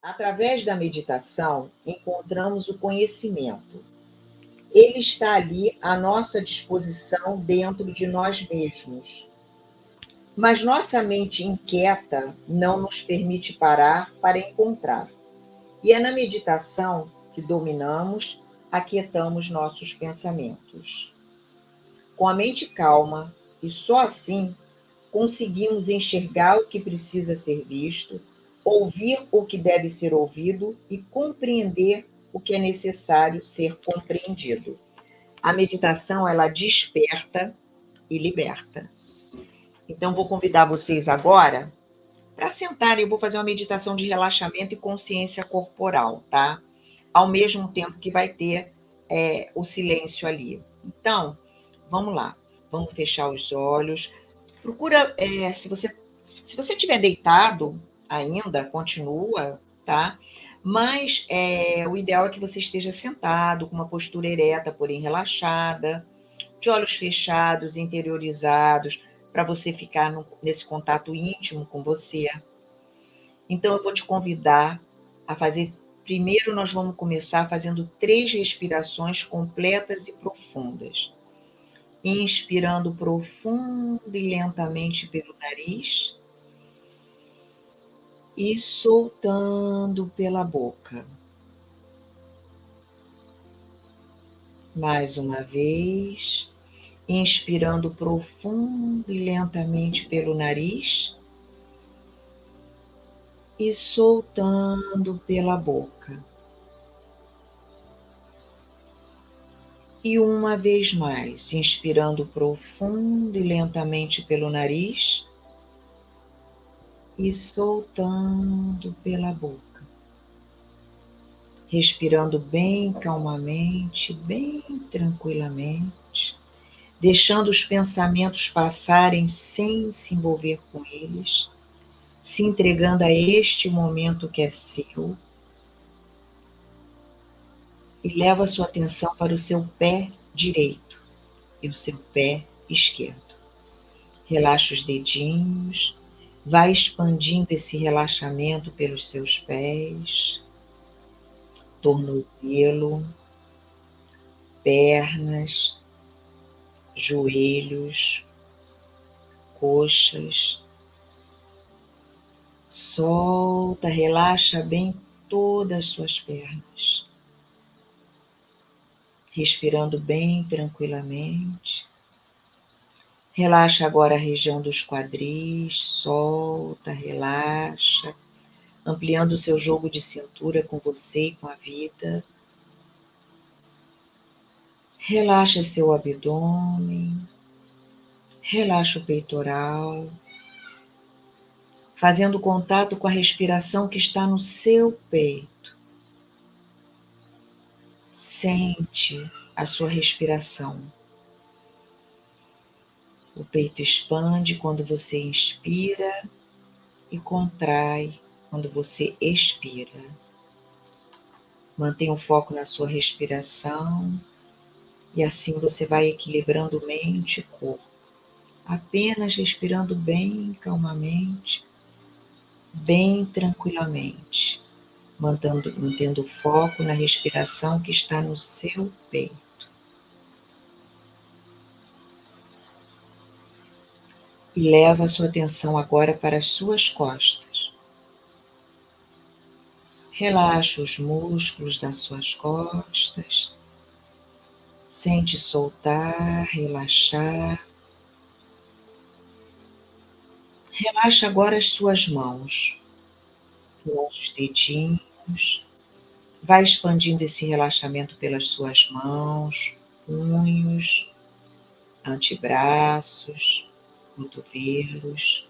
Através da meditação, encontramos o conhecimento. Ele está ali à nossa disposição dentro de nós mesmos. Mas nossa mente inquieta não nos permite parar para encontrar. E é na meditação que dominamos, aquietamos nossos pensamentos. Com a mente calma, e só assim conseguimos enxergar o que precisa ser visto, ouvir o que deve ser ouvido e compreender o que é necessário ser compreendido. A meditação ela desperta e liberta. Então vou convidar vocês agora para sentarem, eu vou fazer uma meditação de relaxamento e consciência corporal, tá? Ao mesmo tempo que vai ter é, o silêncio ali. Então, vamos lá. Vamos fechar os olhos. Procura, é, se você se você estiver deitado ainda, continua, tá? Mas é, o ideal é que você esteja sentado, com uma postura ereta, porém relaxada, de olhos fechados, interiorizados, para você ficar no, nesse contato íntimo com você. Então, eu vou te convidar a fazer. Primeiro, nós vamos começar fazendo três respirações completas e profundas inspirando profundo e lentamente pelo nariz e soltando pela boca. Mais uma vez, inspirando profundo e lentamente pelo nariz e soltando pela boca. E uma vez mais, inspirando profundo e lentamente pelo nariz e soltando pela boca. Respirando bem calmamente, bem tranquilamente, deixando os pensamentos passarem sem se envolver com eles, se entregando a este momento que é seu e leva sua atenção para o seu pé direito e o seu pé esquerdo. Relaxa os dedinhos, vai expandindo esse relaxamento pelos seus pés, tornozelo, pernas, joelhos, coxas. Solta, relaxa bem todas as suas pernas respirando bem tranquilamente. Relaxa agora a região dos quadris, solta, relaxa, ampliando o seu jogo de cintura com você e com a vida. Relaxa seu abdômen, relaxa o peitoral, fazendo contato com a respiração que está no seu peito. Sente a sua respiração. O peito expande quando você inspira e contrai quando você expira. Mantenha o foco na sua respiração e assim você vai equilibrando mente e corpo. Apenas respirando bem calmamente, bem tranquilamente mantendo, mantendo o foco na respiração que está no seu peito. E leva a sua atenção agora para as suas costas. Relaxa os músculos das suas costas. Sente soltar, relaxar. Relaxa agora as suas mãos, os dedinhos Vai expandindo esse relaxamento pelas suas mãos, punhos, antebraços, cotovelos,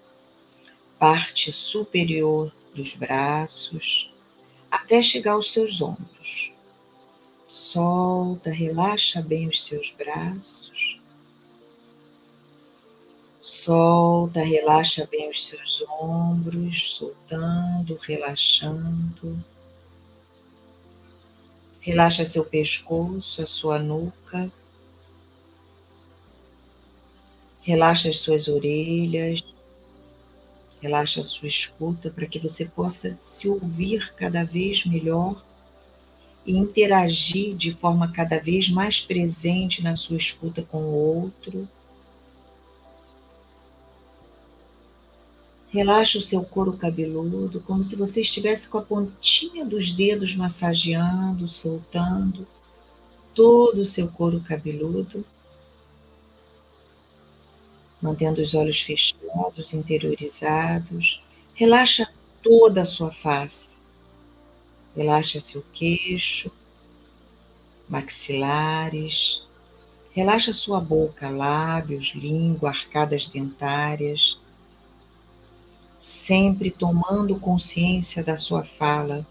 parte superior dos braços, até chegar aos seus ombros. Solta, relaxa bem os seus braços. Solta, relaxa bem os seus ombros, soltando, relaxando. Relaxa seu pescoço, a sua nuca. Relaxa as suas orelhas. Relaxa a sua escuta para que você possa se ouvir cada vez melhor e interagir de forma cada vez mais presente na sua escuta com o outro. Relaxa o seu couro cabeludo, como se você estivesse com a pontinha dos dedos massageando, soltando todo o seu couro cabeludo, mantendo os olhos fechados, interiorizados. Relaxa toda a sua face. Relaxa seu queixo, maxilares. Relaxa sua boca, lábios, língua, arcadas dentárias sempre tomando consciência da sua fala,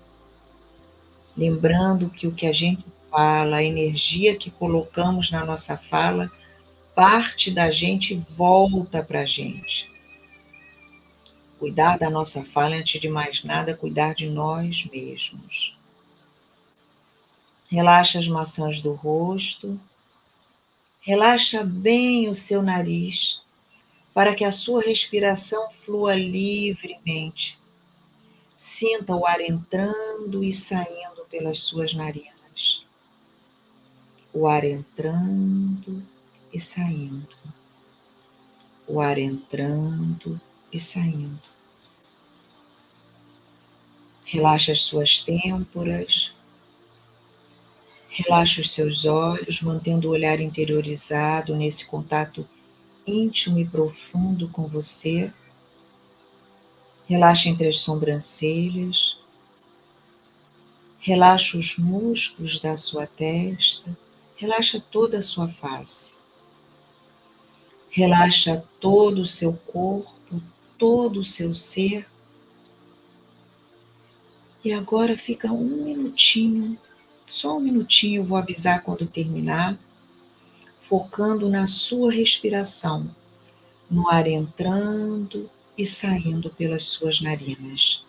lembrando que o que a gente fala, a energia que colocamos na nossa fala, parte da gente volta para a gente. Cuidar da nossa fala, antes de mais nada, cuidar de nós mesmos. Relaxa as maçãs do rosto, relaxa bem o seu nariz para que a sua respiração flua livremente. Sinta o ar entrando e saindo pelas suas narinas. O ar entrando e saindo. O ar entrando e saindo. Relaxa as suas têmporas. Relaxa os seus olhos, mantendo o olhar interiorizado nesse contato íntimo e profundo com você. Relaxa entre as sobrancelhas. Relaxa os músculos da sua testa. Relaxa toda a sua face. Relaxa todo o seu corpo, todo o seu ser. E agora fica um minutinho, só um minutinho, eu vou avisar quando terminar focando na sua respiração, no ar entrando e saindo pelas suas narinas.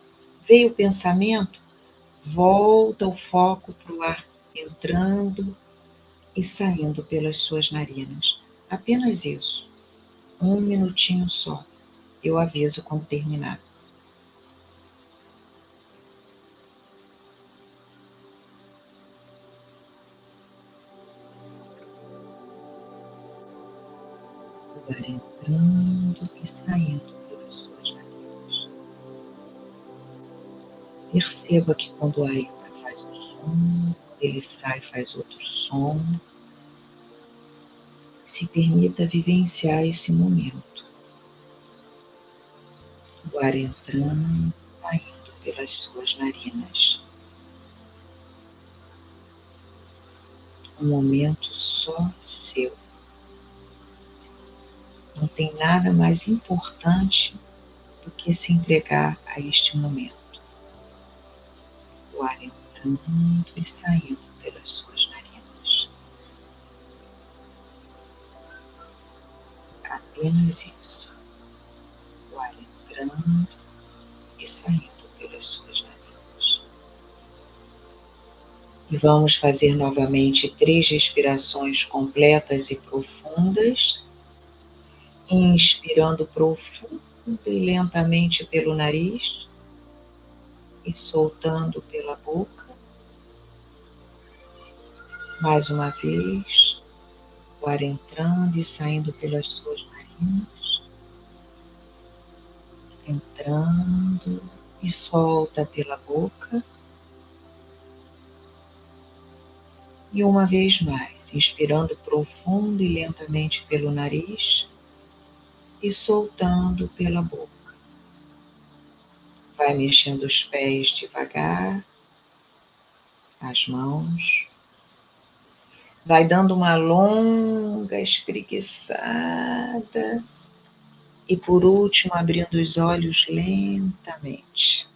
Veio o pensamento? Volta o foco para o ar entrando e saindo pelas suas narinas. Apenas isso. Um minutinho só. Eu aviso quando terminar. ar entrando e saindo pelas suas narinas. Perceba que quando o ar faz um som, ele sai faz outro som. Se permita vivenciar esse momento. O ar entrando, saindo pelas suas narinas. Um momento só seu. Não tem nada mais importante do que se entregar a este momento. O ar entrando e saindo pelas Apenas isso. O ar entrando e saindo pelas suas narinas. E vamos fazer novamente três respirações completas e profundas inspirando profundo e lentamente pelo nariz e soltando pela boca. Mais uma vez, o ar entrando e saindo pelas suas narinas, entrando e solta pela boca. E uma vez mais, inspirando profundo e lentamente pelo nariz e soltando pela boca. Vai mexendo os pés devagar, as mãos. Vai dando uma longa espreguiçada. E por último, abrindo os olhos lentamente.